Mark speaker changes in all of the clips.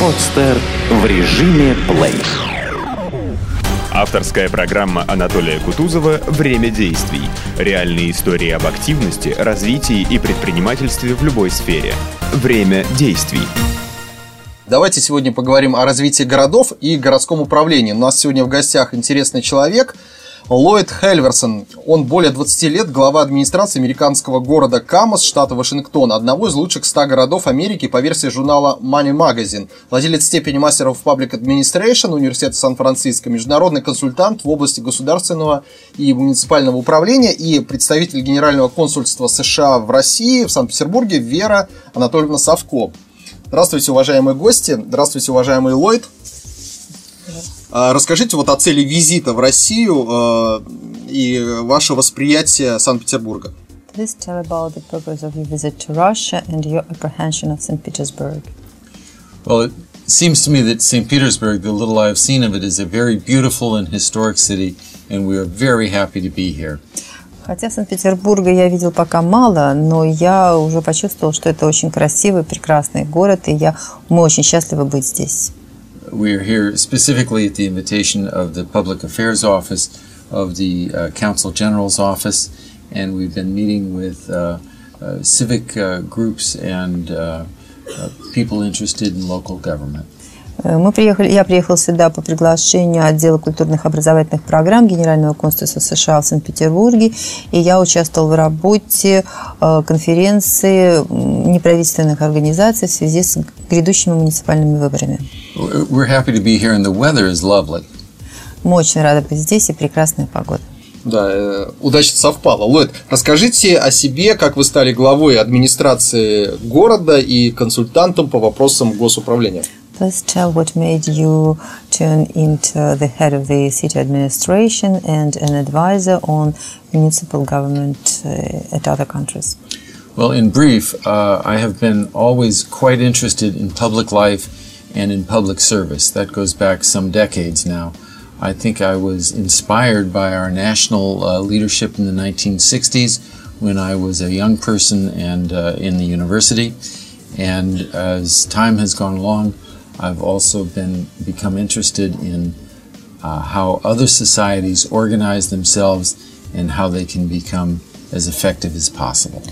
Speaker 1: Подстер в режиме плей.
Speaker 2: Авторская программа Анатолия Кутузова «Время действий». Реальные истории об активности, развитии и предпринимательстве в любой сфере. Время действий.
Speaker 3: Давайте сегодня поговорим о развитии городов и городском управлении. У нас сегодня в гостях интересный человек – Ллойд Хельверсон, он более 20 лет глава администрации американского города Камас, штата Вашингтон, одного из лучших 100 городов Америки по версии журнала Money Magazine, владелец степени мастера в Public Administration Университета Сан-Франциско, международный консультант в области государственного и муниципального управления и представитель Генерального консульства США в России, в Санкт-Петербурге, Вера Анатольевна Савко. Здравствуйте, уважаемые гости. Здравствуйте, уважаемый Ллойд. Расскажите вот о цели визита в Россию и ваше восприятие Санкт-Петербурга.
Speaker 4: Please tell about the purpose of your visit to Russia and your apprehension of St. Petersburg.
Speaker 5: Well, it seems to me that St. Petersburg, the little I have seen of it, is a very beautiful and historic city, and we are very happy to be here.
Speaker 4: Хотя Санкт-Петербурга я видел пока мало, но я уже почувствовал, что это очень красивый, прекрасный город, и я, мы очень счастливы быть здесь.
Speaker 5: We are here specifically at the invitation of the Public Affairs Office of the uh, Council General's Office, and we've been meeting with uh, uh, civic uh, groups and uh, people interested in local government.
Speaker 4: Мы приехали, я приехал сюда по приглашению отдела культурных образовательных программ Генерального консульства США в Санкт-Петербурге, и я участвовал в работе конференции неправительственных организаций в связи с грядущими муниципальными выборами.
Speaker 5: We're happy to be here, and the weather is lovely.
Speaker 4: Мы очень рады быть здесь, и прекрасная погода.
Speaker 3: Да, э, удачно совпало. Ллойд, расскажите о себе, как вы стали главой администрации города и консультантом по вопросам госуправления.
Speaker 4: Please tell what made you turn into the head of the city administration and an advisor on municipal government uh, at other countries.
Speaker 5: Well, in brief, uh, I have been always quite interested in public life and in public service. That goes back some decades now. I think I was inspired by our national uh, leadership in the 1960s when I was a young person and uh, in the university. And as time has gone along, I've also been become interested in uh, how other societies organize themselves and how they can become as effective as possible.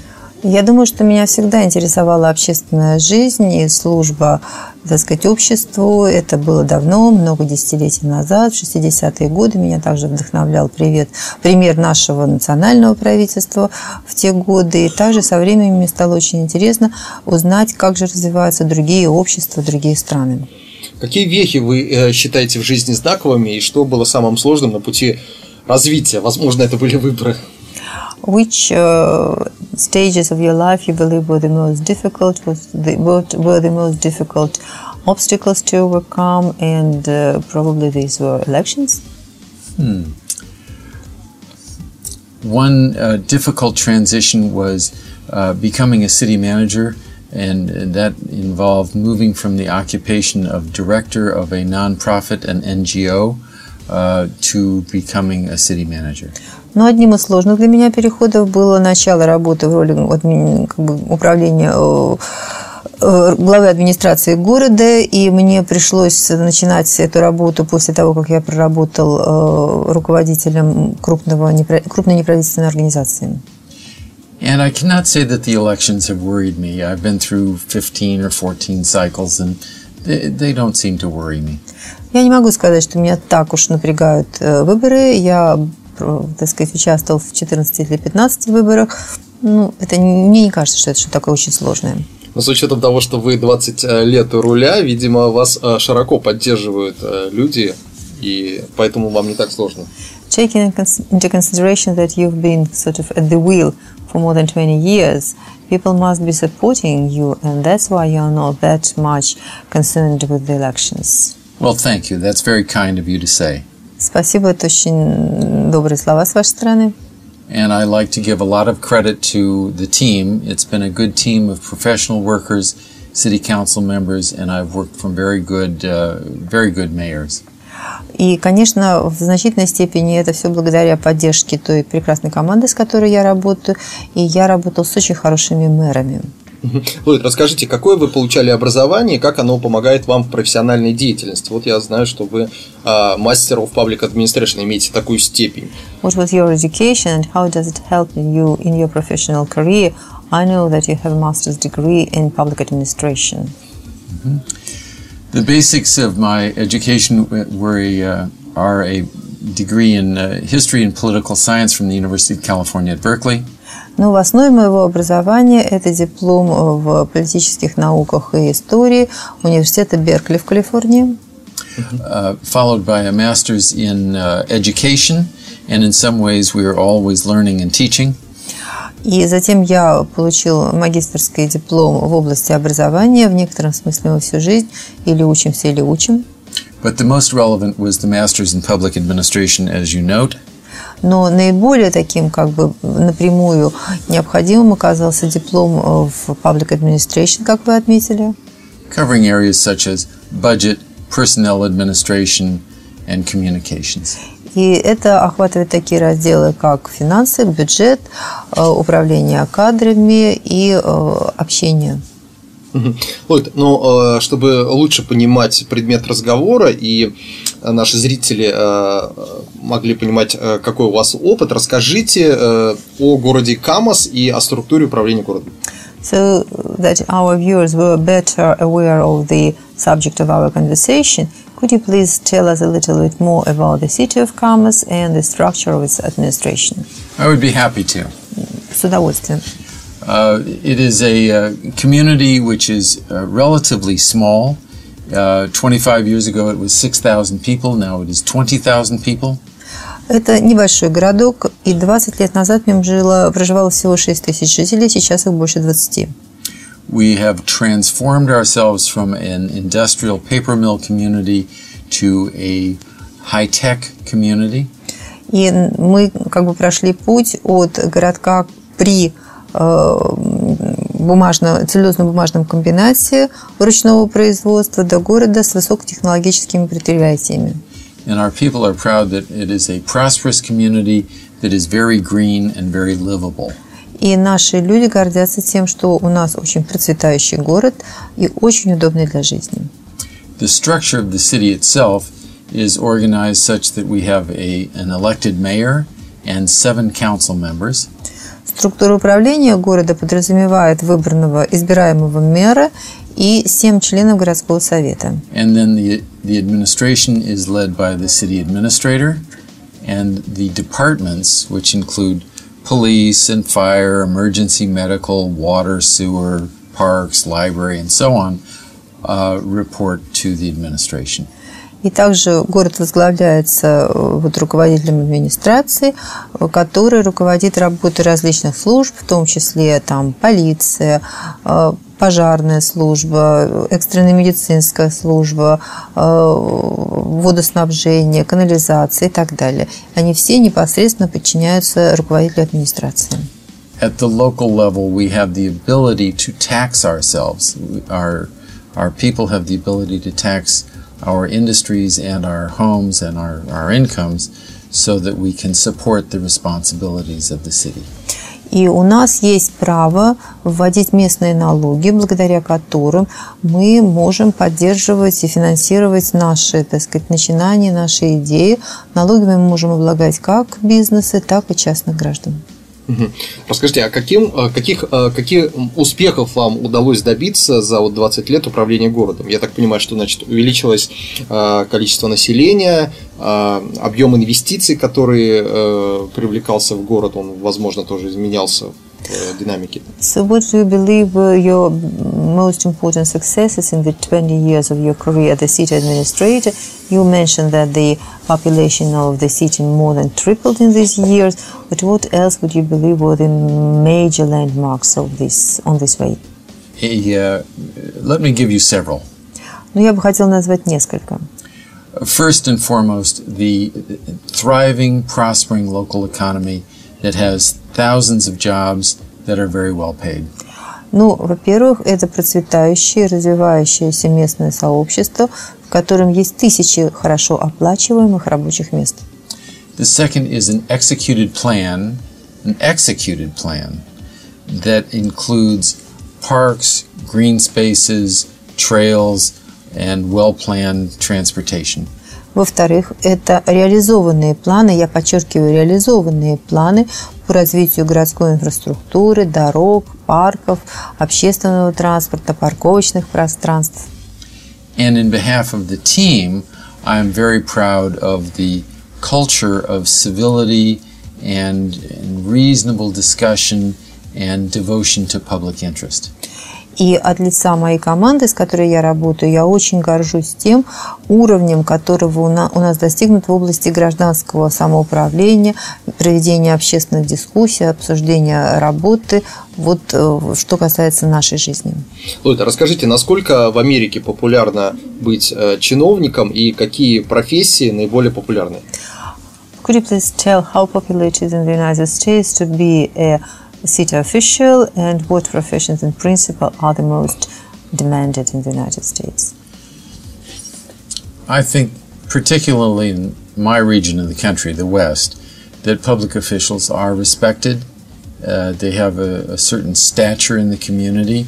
Speaker 4: Я думаю, что меня всегда интересовала общественная жизнь и служба, так сказать, обществу. Это было давно, много десятилетий назад, в 60-е годы. Меня также вдохновлял привет, пример нашего национального правительства в те годы. И также со временем мне стало очень интересно узнать, как же развиваются другие общества, другие страны.
Speaker 3: Какие вехи вы считаете в жизни знаковыми и что было самым сложным на пути развития? Возможно, это были выборы.
Speaker 4: Which uh, stages of your life you believe were the most difficult? Was the, what were the most difficult obstacles to overcome? And uh, probably these were elections.
Speaker 5: Hmm. One uh, difficult transition was uh, becoming a city manager, and that involved moving from the occupation of director of a nonprofit, and NGO, uh, to becoming a city manager.
Speaker 4: Но одним из сложных для меня переходов было начало работы в роли как бы, управления главы администрации города, и мне пришлось начинать эту работу после того, как я проработал руководителем крупного, крупной неправительственной организации.
Speaker 5: And I cannot say that the elections have worried me. I've been through 15 or 14 cycles, and they, they don't seem to worry me.
Speaker 4: Я не могу сказать, что меня так уж напрягают выборы. Я так сказать, участвовал в 14 или 15 выборах. Ну, это мне не кажется, что это что-то такое очень сложное.
Speaker 3: Но с учетом того, что вы 20 лет у руля, видимо, вас широко поддерживают люди, и поэтому вам не так сложно.
Speaker 4: Taking into consideration that you've been sort of at the wheel for more than 20 years, people must be supporting you, and that's why you're not that much concerned with the elections.
Speaker 5: Well, thank you. That's very kind of you to say.
Speaker 4: Спасибо, это очень добрые слова с вашей стороны.
Speaker 5: And I like to give a lot of credit to the team. It's been a good team of professional workers, city council members, and I've worked from very good, uh, very good mayors.
Speaker 4: И, конечно, в значительной степени это все благодаря поддержке той прекрасной команды, с которой я работаю. И я работал с очень хорошими мэрами.
Speaker 3: Ллойд, расскажите, какое вы получали образование и как оно помогает вам в профессиональной деятельности? Вот я знаю, что вы а, мастер of Public Administration, имеете такую степень.
Speaker 4: What was your education and how does it help you in your professional career? I know that you have a master's degree in public administration.
Speaker 5: The basics of my education were a, uh, are a degree in uh, history and political science from the University of California at Berkeley.
Speaker 4: Но в основе моего образования это диплом в политических науках и истории университета Беркли в Калифорнии.
Speaker 5: Uh, followed by a master's in uh, education, and in some ways we are always learning and teaching.
Speaker 4: И затем я получил магистрский диплом в области образования. В некотором смысле мы всю жизнь или учимся, или учим.
Speaker 5: But the most relevant was the master's in public administration, as you note.
Speaker 4: Но наиболее таким как бы напрямую необходимым оказался диплом в Public Administration, как вы отметили.
Speaker 5: Covering areas such as budget, personnel administration, and communications.
Speaker 4: И это охватывает такие разделы, как финансы, бюджет, управление кадрами и общение.
Speaker 3: Вот, ну, чтобы лучше понимать предмет разговора и наши зрители могли понимать, какой у вас опыт, расскажите о городе Камас и о структуре управления городом.
Speaker 4: So that our viewers were better aware of the subject of our conversation, could you please tell us a little bit more about the city of Kamas and the structure of its administration?
Speaker 5: I would be happy to.
Speaker 4: С удовольствием.
Speaker 5: Uh, it is a uh, community which is uh, relatively small. 25 years ago it was 6,000 people, now it is 20,000 people.
Speaker 4: Это небольшой городок, и 20 лет назад в нем жило, проживало всего 6 тысяч жителей, сейчас их больше 20.
Speaker 5: We have transformed ourselves from an industrial paper mill community to a high-tech community.
Speaker 4: И мы как бы прошли путь от городка при бумажно, целлюлозно-бумажном комбинате ручного производства до города с высокотехнологическими предприятиями.
Speaker 5: And our people are proud that it is a prosperous community that is very green and very livable.
Speaker 4: И наши люди гордятся тем, что у нас очень процветающий город и очень удобный для жизни.
Speaker 5: The structure of the city itself is organized such that we have a, an elected mayor and seven council members.
Speaker 4: Структура управления города подразумевает выбранного избираемого мэра и семь членов городского совета.
Speaker 5: And then the, the administration is led by the city administrator and the departments, which include police and fire, emergency medical, water, sewer, parks, library, and so on, uh, report to the administration.
Speaker 4: И также город возглавляется вот, руководителем администрации, который руководит работой различных служб, в том числе там, полиция, пожарная служба, экстренная медицинская служба, водоснабжение, канализация и так далее. Они все непосредственно подчиняются руководителю администрации.
Speaker 5: At the local level, we have the ability to tax ourselves. Our, our people have the ability to tax our industries and our homes and our, our incomes so that we can support the responsibilities of the city.
Speaker 4: И у нас есть право вводить местные налоги, благодаря которым мы можем поддерживать и финансировать наши, так сказать, начинания, наши идеи. Налогами мы можем облагать как бизнесы, так и частных граждан.
Speaker 3: Расскажите, а каким, каких, каких успехов вам удалось добиться за вот 20 лет управления городом? Я так понимаю, что значит, увеличилось количество населения, объем инвестиций, который привлекался в город, он, возможно, тоже изменялся динамики.
Speaker 4: So what do most important successes in the 20 years of your career as a city administrator? You mentioned that the population of the city more than tripled in these years, but what else would you believe were the major landmarks of this on this way?
Speaker 5: Hey, uh, let me give you several.
Speaker 4: Ну, я бы хотел назвать несколько.
Speaker 5: First and foremost, the thriving, prospering local economy that has thousands of jobs that are very well paid.
Speaker 4: Ну, во-первых, это процветающее, развивающееся местное сообщество, в котором есть тысячи хорошо оплачиваемых рабочих мест.
Speaker 5: The second is an executed plan, an executed plan that includes parks, green spaces, trails, and well-planned transportation.
Speaker 4: Во-вторых, это реализованные планы, я подчеркиваю, реализованные планы по развитию городской инфраструктуры, дорог, парков, общественного транспорта, парковочных пространств.
Speaker 5: And in behalf of the team, I am very proud of the culture of civility and, reasonable discussion and devotion to public interest.
Speaker 4: И от лица моей команды, с которой я работаю, я очень горжусь тем уровнем, которого у нас достигнут в области гражданского самоуправления, проведения общественных дискуссий, обсуждения работы, вот э, что касается нашей жизни.
Speaker 3: Лойд, расскажите, насколько в Америке популярно быть э, чиновником и какие профессии наиболее популярны?
Speaker 4: Could you please tell how popular it is in the United States to be a city official and what professions in principle are the most demanded in the United States?
Speaker 5: I think, particularly in my region of the country, the West, that public officials are respected. Uh, they have a, a, certain stature in the community,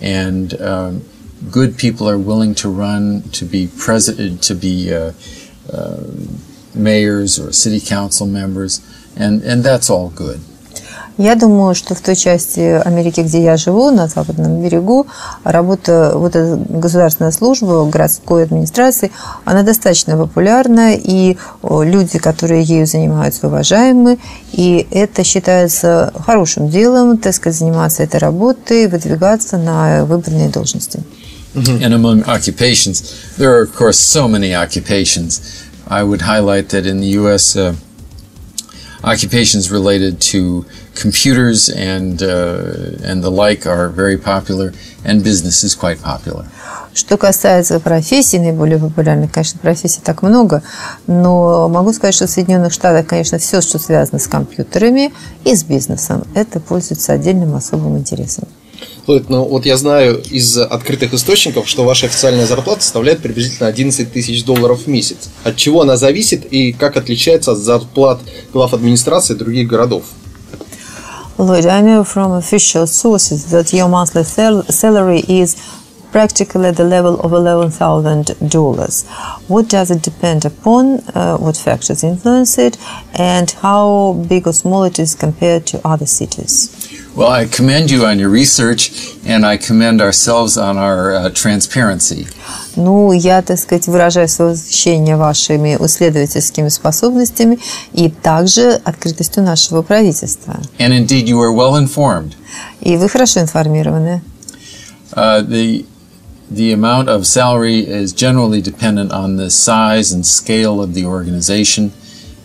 Speaker 5: and um, good people are willing to run to be president, to be uh, uh, mayors or city council members, and, and that's all good.
Speaker 4: Я думаю, что в той части Америки, где я живу, на западном берегу, работа, вот эта государственная служба городской администрации, она достаточно популярна, и люди, которые ею занимаются, уважаемы, и это считается хорошим делом, так сказать, заниматься этой работой, выдвигаться на выбранные должности.
Speaker 5: And among occupations, there are, of course, so many occupations. I would highlight that in the U.S., uh, occupations related to computers and uh, and the like are very popular, and business is quite popular.
Speaker 4: Что касается профессий, наиболее популярных, конечно, профессий так много, но могу сказать, что в Соединенных Штатах, конечно, все, что связано с компьютерами и с бизнесом, это пользуется отдельным особым интересом.
Speaker 3: Ну, вот я знаю из открытых источников, что ваша официальная зарплата составляет приблизительно 11 тысяч долларов в месяц. От чего она зависит и как отличается от зарплат глав администрации других городов?
Speaker 4: Lloyd, I know from official sources that your monthly salary is practically the level of $11,000. What does it depend upon? Uh, what factors influence it? And how big or small it is compared to other cities?
Speaker 5: Well, I commend you on your research, and I commend ourselves on our uh, transparency.
Speaker 4: Ну, я, так сказать, выражаю свое восхищение вашими исследовательскими способностями и также открытостью нашего правительства.
Speaker 5: And indeed, you are well informed.
Speaker 4: И вы хорошо информированы.
Speaker 5: Uh, the the amount of salary is generally dependent on the size and scale of the organization.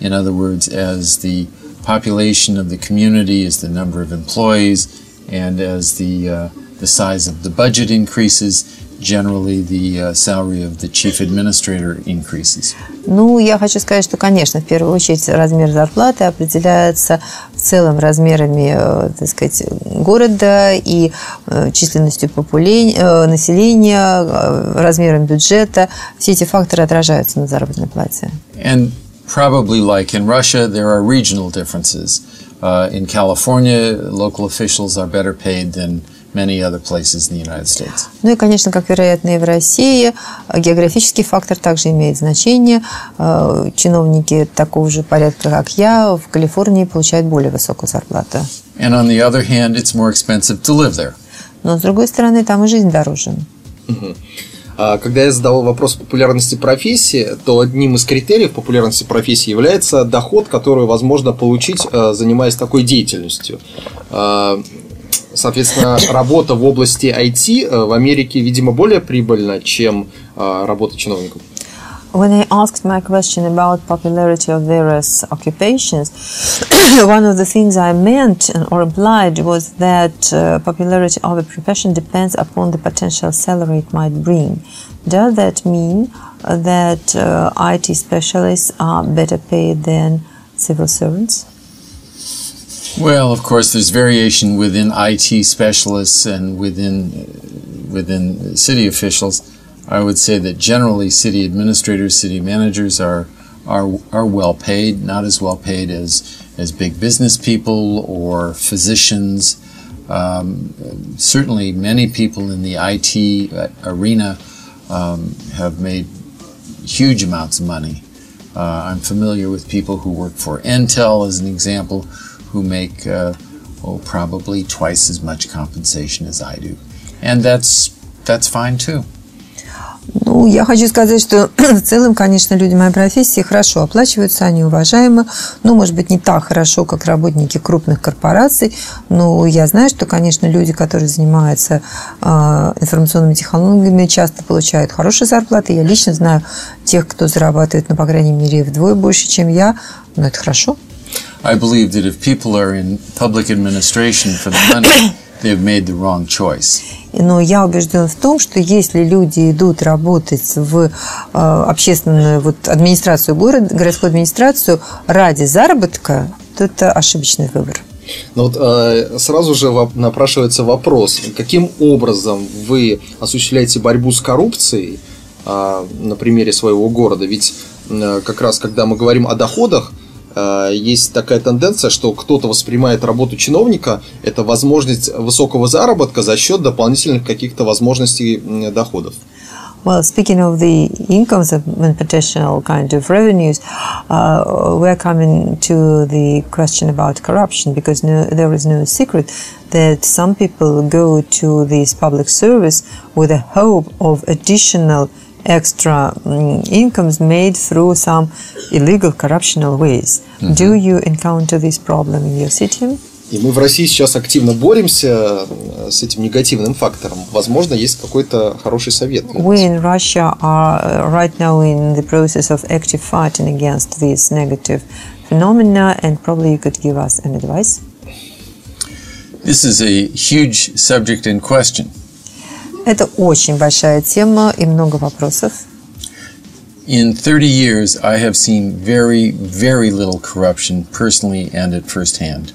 Speaker 5: In other words, as the population of the community, as the number of employees, and as the, uh, the size of the budget increases, generally the uh, salary of the chief administrator increases.
Speaker 4: Ну, я хочу сказать, что, конечно, в первую очередь размер зарплаты определяется в целом размерами, э, так сказать, города и э, численностью популения, населения, размером бюджета. Все эти факторы отражаются на заработной плате.
Speaker 5: And probably like in Russia, there are regional differences. Uh, in California, local officials are better paid than many other places in the United States.
Speaker 4: Ну и, конечно, как вероятно и в России, географический фактор также имеет значение. Чиновники такого же порядка, как я, в Калифорнии получают более высокую зарплату.
Speaker 5: And on the other hand, it's more expensive to live there.
Speaker 4: Но с другой стороны, там и жизнь дороже.
Speaker 3: Uh-huh. Когда я задавал вопрос популярности профессии, то одним из критериев популярности профессии является доход, который возможно получить, занимаясь такой деятельностью. Соответственно, работа в области IT в Америке, видимо, более прибыльна, чем работа чиновников.
Speaker 4: When I asked my question about popularity of various occupations, one of the things I meant or implied was that uh, popularity of a profession depends upon the potential salary it might bring. Does that mean that uh, IT specialists are better paid than civil servants?
Speaker 5: Well, of course, there's variation within IT specialists and within within city officials. I would say that generally city administrators, city managers are are are well paid, not as well paid as as big business people or physicians. Um, certainly, many people in the IT arena um, have made huge amounts of money. Uh, I'm familiar with people who work for Intel, as an example, who make uh, oh, probably twice as much compensation as I do, and that's that's fine too.
Speaker 4: Ну, я хочу сказать, что в целом, конечно, люди моей профессии хорошо оплачиваются, они уважаемы. Ну, может быть, не так хорошо, как работники крупных корпораций, но я знаю, что, конечно, люди, которые занимаются э, информационными технологиями, часто получают хорошие зарплаты. Я лично знаю тех, кто зарабатывает, ну, по крайней мере, вдвое больше, чем я. Но это хорошо.
Speaker 5: I believe that if people are in public administration for the money, they've made the wrong choice.
Speaker 4: Но я убежден в том, что если люди идут работать в э, общественную вот, администрацию города, городскую администрацию ради заработка, то это ошибочный выбор.
Speaker 3: Но вот э, сразу же напрашивается вопрос, каким образом вы осуществляете борьбу с коррупцией э, на примере своего города? Ведь э, как раз когда мы говорим о доходах, есть такая тенденция, что кто-то воспринимает работу чиновника это возможность высокого заработка за счет дополнительных каких-то возможностей доходов.
Speaker 4: Well, speaking of the incomes and potential kind of revenues, uh, we're coming to the question about corruption because no, there is no secret that some people go to this public service with a hope of additional extra um, incomes made through some illegal corruptional ways. Mm-hmm. Do you encounter this problem in your city?
Speaker 3: И мы в России сейчас активно боремся с этим негативным фактором. Возможно, есть какой-то хороший совет.
Speaker 4: We in Russia are right now in the process of active fighting against this negative phenomena, and probably you could give us an advice.
Speaker 5: This is a huge subject in question.
Speaker 4: Это очень большая тема и много вопросов.
Speaker 5: In 30 years, I have seen very, very little corruption personally and at first hand.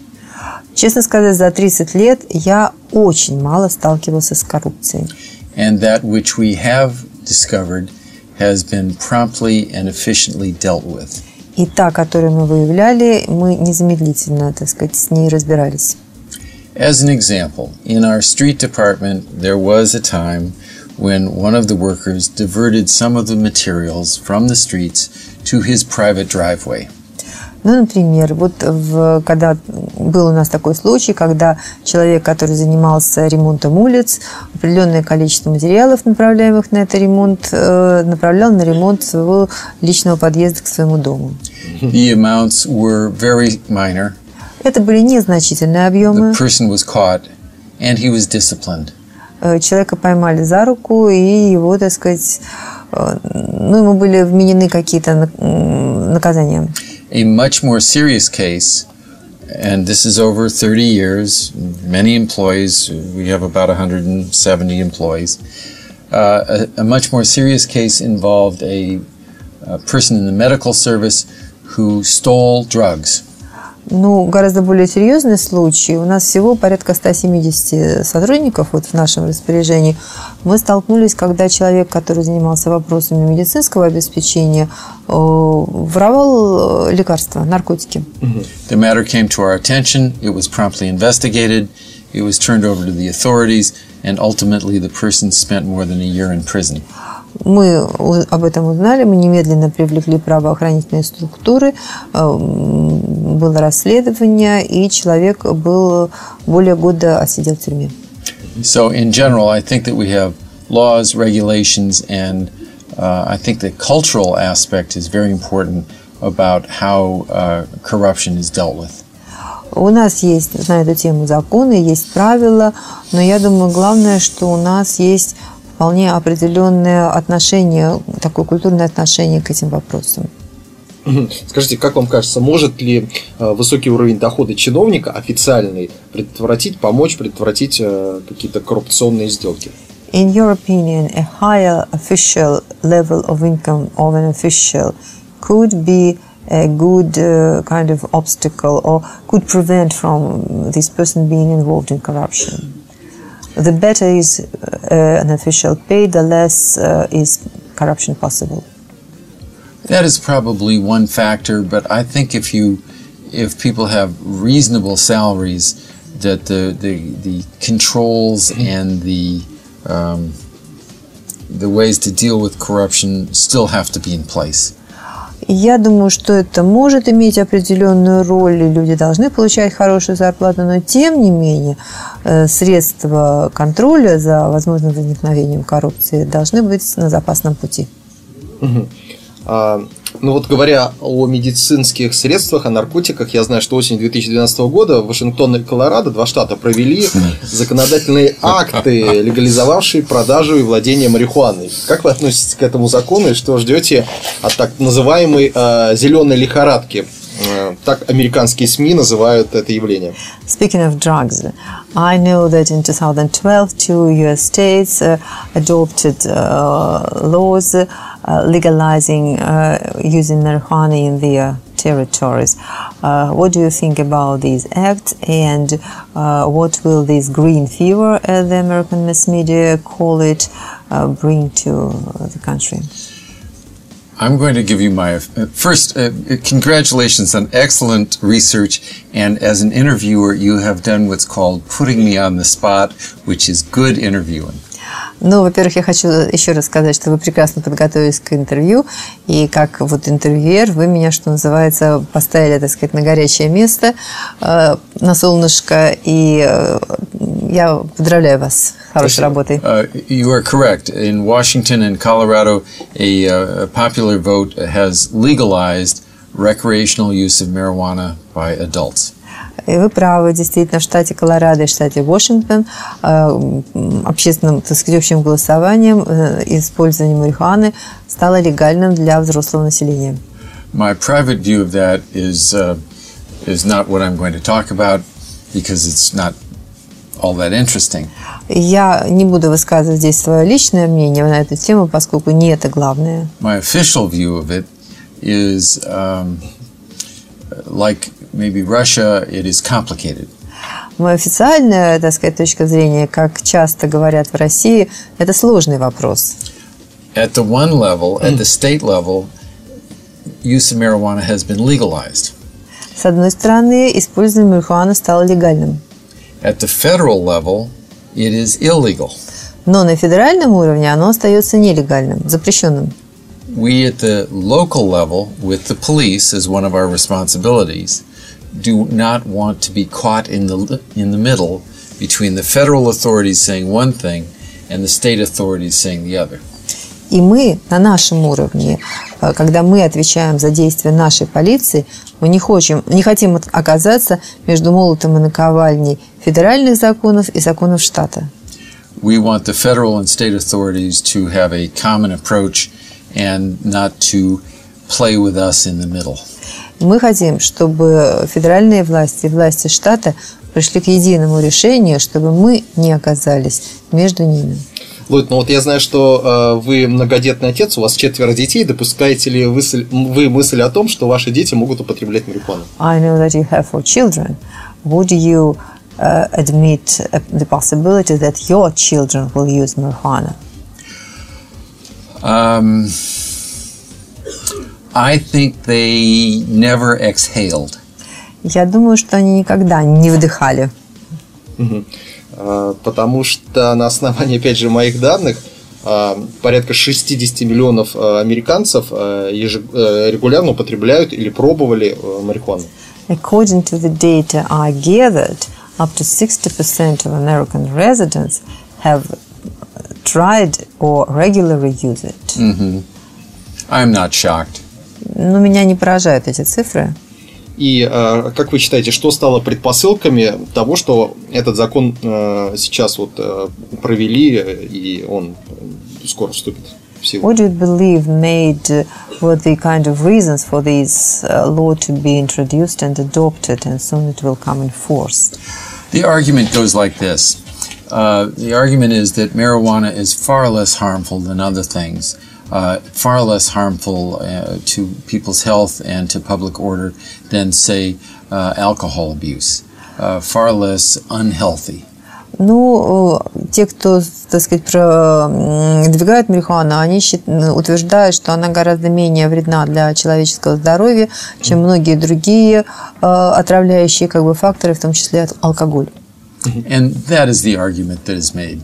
Speaker 4: Честно сказать, за 30 лет я очень мало сталкивался с коррупцией.
Speaker 5: And that which we have discovered has been promptly and efficiently dealt with.
Speaker 4: И та, которую мы выявляли, мы незамедлительно, так сказать, с ней разбирались.
Speaker 5: As an example, in our street department, there was a time when one of the workers diverted some of the materials from the streets to his private driveway.
Speaker 4: Ну, например, вот в, когда был у нас такой случай, когда человек, который занимался ремонтом улиц, определенное количество материалов, направляемых на этот ремонт, э, направлял на ремонт своего личного подъезда к своему дому.
Speaker 5: The amounts were very minor.
Speaker 4: Это были незначительные объемы.
Speaker 5: The person was caught and he was disciplined.
Speaker 4: Человека поймали за руку, и его, так сказать, ну, ему были вменены какие-то наказания.
Speaker 5: A much more serious case, and this is over 30 years, many employees, we have about 170 employees. Uh, a, a, much more serious case involved a, a person in the medical service who stole drugs.
Speaker 4: Ну, гораздо более серьезный случай. У нас всего порядка 170 сотрудников вот в нашем распоряжении. Мы столкнулись, когда человек, который занимался вопросами медицинского обеспечения, воровал лекарства, наркотики.
Speaker 5: The matter came to our attention. It was promptly investigated. It was turned over to the authorities, and ultimately the person spent more than a year in prison.
Speaker 4: Мы об этом узнали, мы немедленно привлекли правоохранительные структуры, было расследование, и человек был более года отсидел в тюрьме.
Speaker 5: So in general, I think that we have laws, regulations, and uh, I think the cultural aspect is very important about how uh, corruption is dealt with.
Speaker 4: У нас есть на эту тему законы, есть правила, но я думаю, главное, что у нас есть вполне определенное отношение, такое культурное отношение к этим вопросам.
Speaker 3: Скажите, как вам кажется, может ли э, высокий уровень дохода чиновника официальный предотвратить, помочь предотвратить э, какие-то коррупционные сделки?
Speaker 4: In your opinion, a higher official level of income of an official could be a good uh, kind of obstacle or could prevent from this person being involved in corruption? the better is uh, an official paid, the less uh, is corruption possible.
Speaker 5: That is probably one factor, but I think if you, if people have reasonable salaries, that the the, the controls and the um, the ways to deal with corruption still have to be in place.
Speaker 4: Я думаю, что это может иметь определенную роль, и люди должны получать хорошую зарплату, но тем не менее э, средства контроля за возможным возникновением коррупции должны быть на запасном пути.
Speaker 3: А, ну вот говоря о медицинских средствах, о наркотиках, я знаю, что осенью 2012 года Вашингтон и Колорадо, два штата, провели законодательные акты, легализовавшие продажу и владение марихуаной. Как вы относитесь к этому закону и что ждете от так называемой э, зеленой лихорадки? Э, Так американские СМИ называют это явление.
Speaker 4: Speaking of drugs, I know that in 2012, two U.S. states uh, adopted uh, laws legalizing uh, using marijuana in their territories. Uh, what do you think about these acts, and uh, what will this green fever, as the American mass media call it, uh, bring to the country?
Speaker 5: I'm going to give you my uh, first uh, congratulations on excellent research, and as an interviewer, you have done what's called putting me on the spot, which is good interviewing.
Speaker 4: Ну, во-первых, я хочу еще раз сказать, что вы прекрасно подготовились к интервью, и как вот интервьюер вы меня, что называется, поставили, так сказать, на горячее место, э, на солнышко, и э, я поздравляю вас с хорошей работой.
Speaker 5: Uh, you are correct. In Washington and Colorado, a, uh, a popular vote has legalized recreational use of marijuana by adults.
Speaker 4: И вы правы, действительно, в штате Колорадо и в штате Вашингтон э, общественным, так сказать, общим голосованием э, использование марихуаны стало легальным для взрослого населения.
Speaker 5: My private view of that is uh, is not what I'm going to talk about because it's not all that interesting.
Speaker 4: Я не буду высказывать здесь свое личное мнение на эту тему, поскольку не это главное.
Speaker 5: My official view of it is um, like maybe Russia, it is complicated.
Speaker 4: Моя официальная, так сказать, точка зрения, как часто говорят в России, это сложный вопрос.
Speaker 5: At the one level, at the state level, use of marijuana has been legalized.
Speaker 4: С одной стороны, использование марихуаны стало легальным,
Speaker 5: At the federal level, it is illegal.
Speaker 4: но на федеральном уровне оно остается нелегальным, запрещенным.
Speaker 5: We at the local level, with the police as one of our responsibilities, do not want to be caught in the in the middle between the federal authorities saying one thing and the state authorities saying the other.
Speaker 4: И мы на нашем уровне, э, когда мы отвечаем за действия нашей полиции, мы не, хотим, не хотим оказаться между молотом и наковальней федеральных законов и законов штата.
Speaker 5: We want the federal and state authorities to have a common approach and not to play with us in the middle.
Speaker 4: Мы хотим, чтобы федеральные власти и власти штата пришли к единому решению, чтобы мы не оказались между ними.
Speaker 3: Ллойд, ну вот я знаю, что э, вы многодетный отец, у вас четверо детей. Допускаете ли вы, вы мысль о том, что ваши дети могут употреблять марихуану?
Speaker 4: I know that you have four children. Would you uh, admit the possibility that your children will use marijuana?
Speaker 5: Um, I think they never exhaled.
Speaker 4: Я думаю, что они никогда не вдыхали.
Speaker 3: Э, Потому что на основании, опять же, моих данных, э, порядка 60 миллионов э, американцев э, регулярно употребляют или пробовали э, марихуану.
Speaker 4: According to the data I gathered, up to 60% of American residents have tried or regularly use it.
Speaker 5: I'm not shocked.
Speaker 4: Но меня не поражают эти цифры.
Speaker 3: И э, как вы считаете, что стало предпосылками того, что этот закон э, сейчас вот э, провели э, и он э, скоро вступит в силу?
Speaker 4: What do you believe made uh, were the kind of reasons for this uh, law to be introduced and adopted, and soon it will come in force?
Speaker 5: The argument goes like this. Uh, the argument is that marijuana is far less harmful than other things, uh, far less harmful uh, to people's health and to public order than, say, uh, alcohol abuse, uh, far less unhealthy.
Speaker 4: Ну, э, те, кто, так сказать, продвигают марихуану, они счит- утверждают, что она гораздо менее вредна для человеческого здоровья, чем многие другие э, отравляющие как бы, факторы, в том числе от- алкоголь.
Speaker 5: And that is the argument that is made.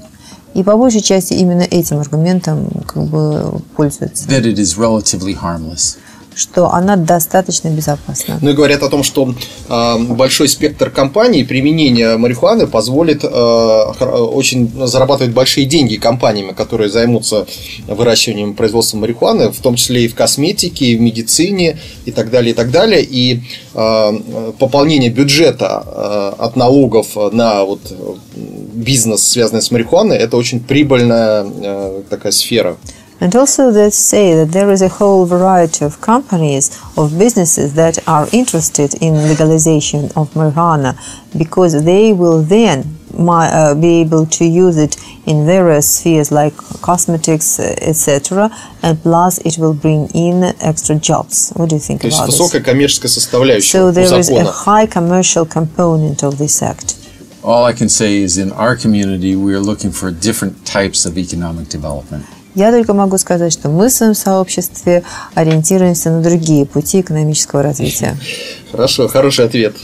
Speaker 4: И по большей части именно этим аргументом как бы пользуются,
Speaker 5: That it is relatively harmless.
Speaker 4: Что она достаточно безопасна.
Speaker 3: Ну и говорят о том, что э, большой спектр компаний применения марихуаны позволит э, очень зарабатывать большие деньги компаниями, которые займутся выращиванием и производством марихуаны, в том числе и в косметике, и в медицине, и так далее, и так далее. И э, пополнение бюджета э, от налогов на вот, бизнес, связанный с марихуаной, это очень прибыльная э, такая сфера.
Speaker 4: And also they say that there is a whole variety of companies, of businesses that are interested in legalization of marijuana because they will then mi- uh, be able to use it in various spheres like cosmetics, uh, etc. And plus it will bring in extra jobs. What do you think
Speaker 3: То есть
Speaker 4: about this?
Speaker 3: высокая коммерческая составляющая
Speaker 4: So
Speaker 3: у
Speaker 4: there is a
Speaker 3: закона.
Speaker 4: high commercial component of this act.
Speaker 5: All I can say is in our community, we are looking for different types of economic development.
Speaker 4: Я только могу сказать, что мы в своем сообществе ориентируемся на другие пути экономического развития.
Speaker 3: Хорошо, хороший ответ.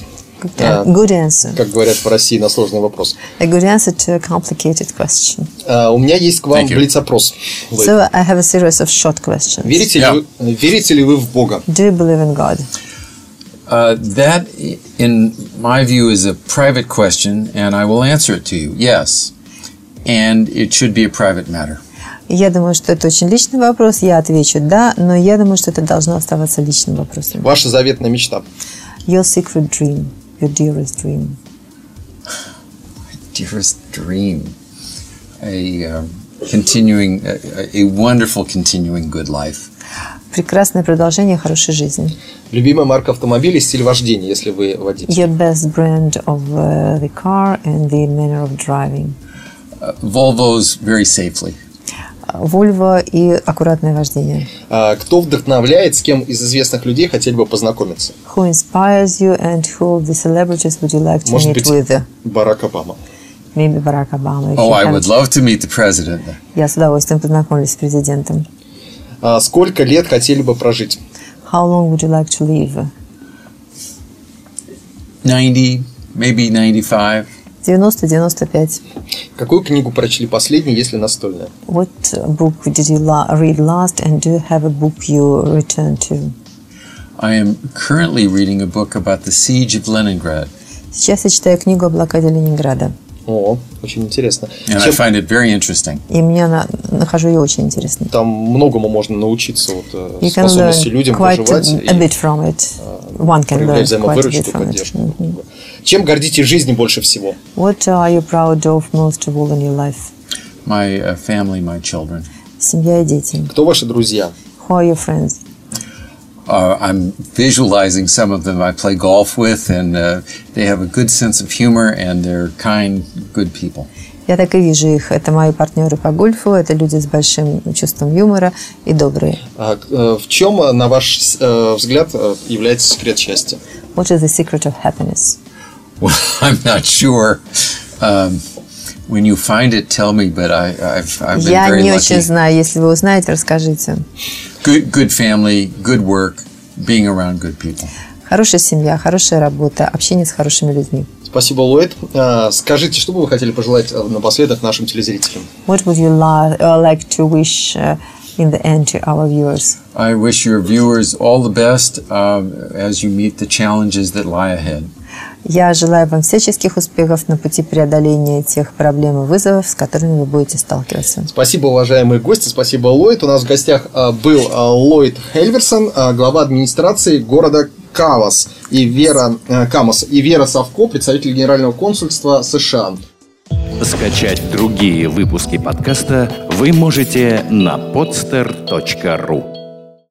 Speaker 4: Good answer.
Speaker 3: Как говорят по России на сложный вопрос.
Speaker 4: A good answer to a complicated question.
Speaker 3: А, у меня есть к вам блиц-опрос.
Speaker 4: So I have a series of short questions.
Speaker 3: Верите,
Speaker 5: Yeah.
Speaker 3: ли вы, верите ли вы в Бога?
Speaker 4: Do you believe in God?
Speaker 5: Uh, that, in my view, is a private question, and I will answer it to you. Yes. And it should be a private matter.
Speaker 4: Я думаю, что это очень личный вопрос. Я отвечу «да», но я думаю, что это должно оставаться личным вопросом.
Speaker 3: Ваша заветная мечта.
Speaker 4: Your secret dream, your dearest dream.
Speaker 5: Dearest dream. A um, continuing, a, a wonderful continuing good life.
Speaker 4: Прекрасное продолжение хорошей жизни.
Speaker 3: Любимая марка автомобиля и стиль вождения, если вы водитель.
Speaker 4: Your best brand of uh, the car and the manner of driving.
Speaker 5: Uh, Volvo's very safely.
Speaker 4: Volvo и аккуратное вождение.
Speaker 3: А, кто вдохновляет, с кем из известных людей хотели бы познакомиться?
Speaker 4: Who inspires you and who of the celebrities would you like to
Speaker 3: Может
Speaker 4: meet
Speaker 3: быть,
Speaker 4: with?
Speaker 3: Барак Обама.
Speaker 4: Maybe Barack Obama. if
Speaker 5: Oh, I would love to meet the president.
Speaker 4: Я с удовольствием познакомлюсь с президентом.
Speaker 3: А, сколько лет хотели бы прожить?
Speaker 4: How long would you like to live?
Speaker 5: 90, maybe 95.
Speaker 4: 90-95.
Speaker 3: Какую книгу прочли последней, если настольная?
Speaker 4: What book did you read last and do you have a book you return to?
Speaker 5: I am currently reading a book about the siege of Leningrad,
Speaker 4: Сейчас я читаю книгу о блокаде Ленинграда.
Speaker 3: О, очень интересно.
Speaker 5: and I
Speaker 3: Чем-
Speaker 5: find it very interesting.
Speaker 4: И мне на- нахожу ее очень интересной.
Speaker 3: там многому можно научиться, вот, э,
Speaker 4: You
Speaker 3: способности людям
Speaker 4: quite
Speaker 3: проживать
Speaker 4: a, bit from it. One can learn quite a bit from it. Мгм.
Speaker 3: Чем гордитесь в жизни больше всего?
Speaker 4: What are you proud of most of all in your life?
Speaker 5: My uh, family, my children.
Speaker 4: Семья и дети.
Speaker 3: Кто ваши друзья?
Speaker 4: Who are your friends?
Speaker 5: Uh, I'm visualizing some of them I play golf with, and uh, they have a good sense of humor and they're kind, good people.
Speaker 4: Я так и вижу их. Это мои партнеры по гольфу, это люди с большим чувством юмора и добрые.
Speaker 3: А, к- э, В чем, э, на ваш э, взгляд, э, является секрет счастья?
Speaker 4: What is the secret of happiness?
Speaker 5: Well, I'm not sure. Um, when you find it, tell me. But I, I've, I've been
Speaker 4: Я
Speaker 5: very
Speaker 4: не
Speaker 5: lucky.
Speaker 4: очень знаю. Если вы узнаете, расскажите.
Speaker 5: Good, good family, good work, being around good people.
Speaker 4: Хорошая семья, хорошая работа, общение с хорошими людьми.
Speaker 3: Спасибо, Ллойд. А, Скажите, что бы вы хотели пожелать э, напоследок нашим телезрителям?
Speaker 4: What would you li- uh, like to wish uh, in the end to our viewers?
Speaker 5: I wish your viewers all the best um, as you meet the challenges that lie ahead.
Speaker 4: Я желаю вам всяческих успехов на пути преодоления тех проблем и вызовов, с которыми вы будете сталкиваться.
Speaker 3: Спасибо, уважаемые гости, спасибо, Ллойд. У нас в гостях а, был а, Ллойд Хельверсон, а, глава администрации города Кавас, и Вера Камас, и Вера Савко, представитель Генерального консульства США.
Speaker 1: Скачать другие выпуски подкаста вы можете на podster.ru